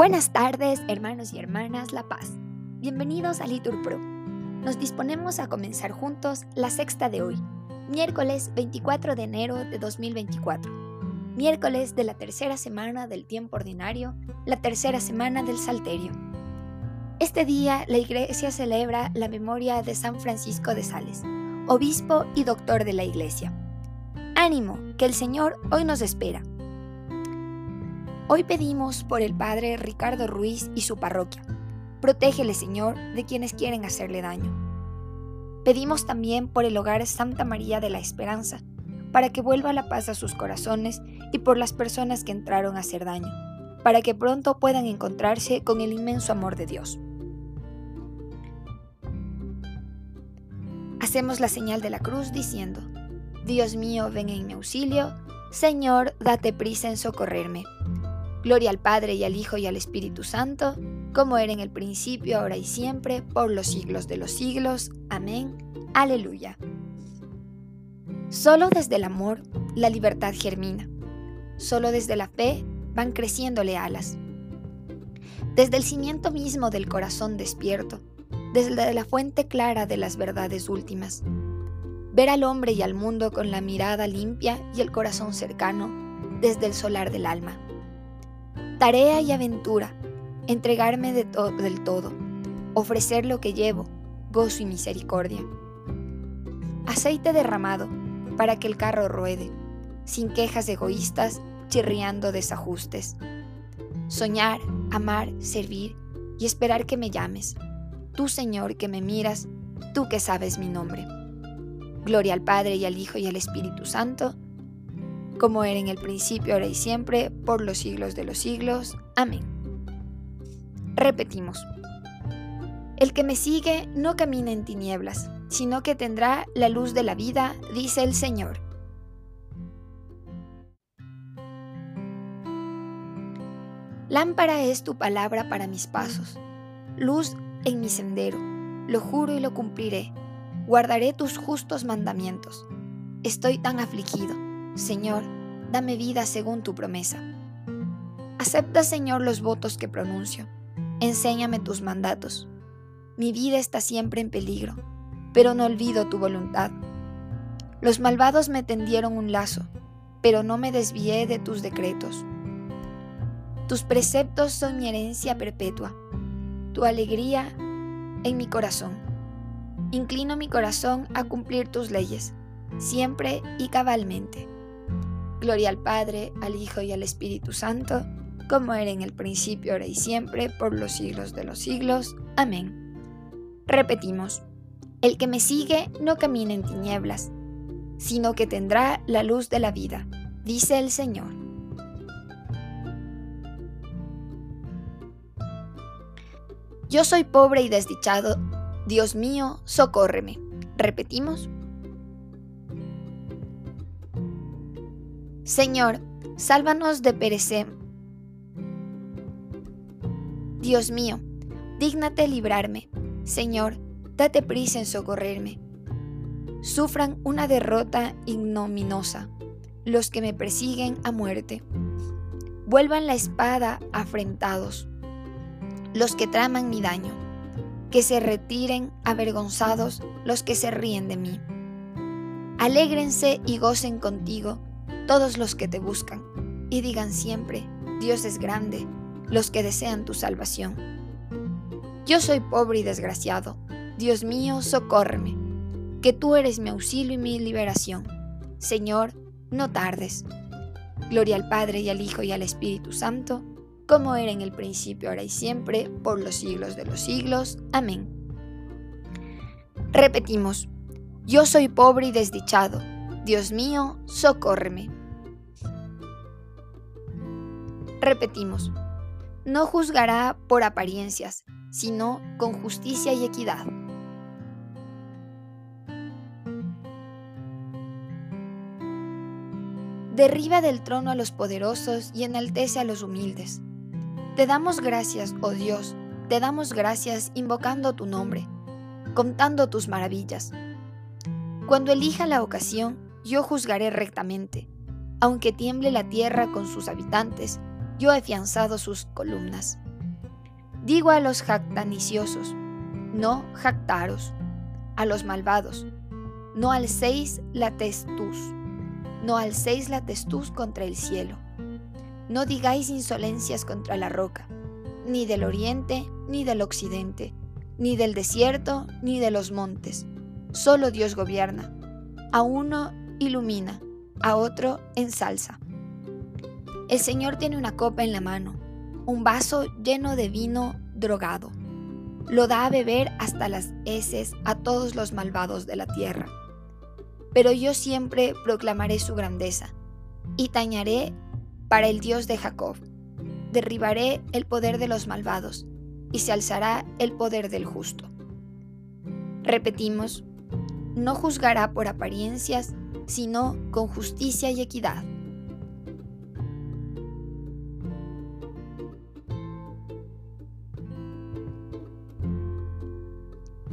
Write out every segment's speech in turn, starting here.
Buenas tardes, hermanos y hermanas La Paz. Bienvenidos a Litur Pro. Nos disponemos a comenzar juntos la sexta de hoy, miércoles 24 de enero de 2024, miércoles de la tercera semana del tiempo ordinario, la tercera semana del Salterio. Este día la Iglesia celebra la memoria de San Francisco de Sales, obispo y doctor de la Iglesia. Ánimo, que el Señor hoy nos espera Hoy pedimos por el Padre Ricardo Ruiz y su parroquia. Protégele, Señor, de quienes quieren hacerle daño. Pedimos también por el hogar Santa María de la Esperanza, para que vuelva la paz a sus corazones y por las personas que entraron a hacer daño, para que pronto puedan encontrarse con el inmenso amor de Dios. Hacemos la señal de la cruz diciendo, Dios mío, ven en mi auxilio, Señor, date prisa en socorrerme. Gloria al Padre y al Hijo y al Espíritu Santo, como era en el principio, ahora y siempre, por los siglos de los siglos. Amén. Aleluya. Solo desde el amor la libertad germina. Solo desde la fe van creciéndole alas. Desde el cimiento mismo del corazón despierto, desde la fuente clara de las verdades últimas. Ver al hombre y al mundo con la mirada limpia y el corazón cercano, desde el solar del alma Tarea y aventura, entregarme de del todo, ofrecer lo que llevo, gozo y misericordia. Aceite derramado para que el carro ruede, sin quejas egoístas, chirriando desajustes. Soñar, amar, servir y esperar que me llames. Tú, Señor, que me miras, tú que sabes mi nombre. Gloria al Padre y al Hijo y al Espíritu Santo, como era en el principio, ahora y siempre, por los siglos de los siglos. Amén. Repetimos. El que me sigue no camina en tinieblas, sino que tendrá la luz de la vida, dice el Señor. Lámpara es tu palabra para mis pasos, luz en mi sendero, lo juro y lo cumpliré, guardaré tus justos mandamientos. Estoy tan afligido Señor, dame vida según tu promesa. Acepta, Señor, los votos que pronuncio. Enséñame tus mandatos. Mi vida está siempre en peligro, pero no olvido tu voluntad. Los malvados me tendieron un lazo, pero no me desvié de tus decretos. Tus preceptos son mi herencia perpetua, tu alegría en mi corazón. Inclino mi corazón a cumplir tus leyes, siempre y cabalmente. Gloria al Padre, al Hijo y al Espíritu Santo, como era en el principio, ahora y siempre, por los siglos de los siglos. Amén. Repetimos, el que me sigue no camina en tinieblas, sino que tendrá la luz de la vida, dice el Señor. Yo soy pobre y desdichado, Dios mío, socórreme. Repetimos. Señor, sálvanos de perecer. Dios mío, dígnate librarme. Señor, date prisa en socorrerme. Sufran una derrota ignominosa los que me persiguen a muerte. Vuelvan la espada afrentados los que traman mi daño. Que se retiren avergonzados los que se ríen de mí. Alégrense y gocen contigo todos los que te buscan, y digan siempre, Dios es grande, los que desean tu salvación. Yo soy pobre y desgraciado, Dios mío, socórreme, que tú eres mi auxilio y mi liberación. Señor, no tardes. Gloria al Padre y al Hijo y al Espíritu Santo, como era en el principio, ahora y siempre, por los siglos de los siglos. Amén. Repetimos, yo soy pobre y desdichado, Dios mío, socórreme. Repetimos, no juzgará por apariencias, sino con justicia y equidad. Derriba del trono a los poderosos y enaltece a los humildes. Te damos gracias, oh Dios, te damos gracias invocando tu nombre, contando tus maravillas. Cuando elija la ocasión, yo juzgaré rectamente, aunque tiemble la tierra con sus habitantes yo he afianzado sus columnas. Digo a los jactaniciosos, no jactaros, a los malvados, no alcéis la testuz, no alcéis la testuz contra el cielo, no digáis insolencias contra la roca, ni del oriente, ni del occidente, ni del desierto, ni de los montes. Solo Dios gobierna. A uno ilumina, a otro ensalza. El Señor tiene una copa en la mano, un vaso lleno de vino drogado. Lo da a beber hasta las heces a todos los malvados de la tierra. Pero yo siempre proclamaré su grandeza y tañaré para el Dios de Jacob. Derribaré el poder de los malvados y se alzará el poder del justo. Repetimos, no juzgará por apariencias, sino con justicia y equidad.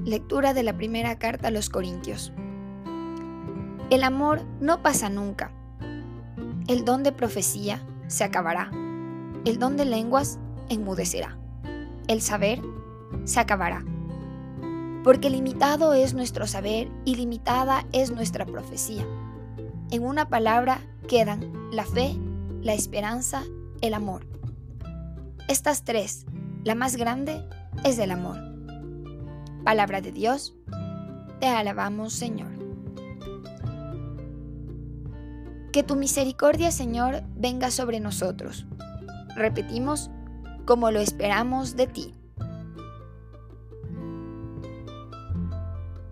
Lectura de la primera carta a los Corintios. El amor no pasa nunca. El don de profecía se acabará. El don de lenguas enmudecerá. El saber se acabará. Porque limitado es nuestro saber y limitada es nuestra profecía. En una palabra quedan la fe, la esperanza, el amor. Estas tres, la más grande, es el amor. Palabra de Dios, te alabamos Señor. Que tu misericordia, Señor, venga sobre nosotros. Repetimos, como lo esperamos de ti.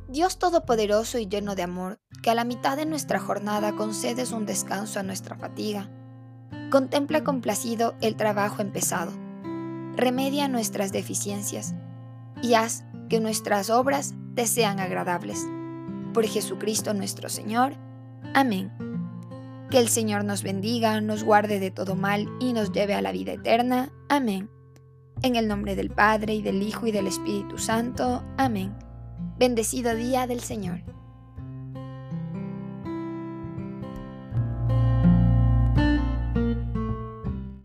Dios Todopoderoso y lleno de amor, que a la mitad de nuestra jornada concedes un descanso a nuestra fatiga, contempla complacido el trabajo empezado, remedia nuestras deficiencias y haz que nuestras obras te sean agradables. Por Jesucristo nuestro Señor. Amén. Que el Señor nos bendiga, nos guarde de todo mal y nos lleve a la vida eterna. Amén. En el nombre del Padre y del Hijo y del Espíritu Santo. Amén. Bendecido día del Señor.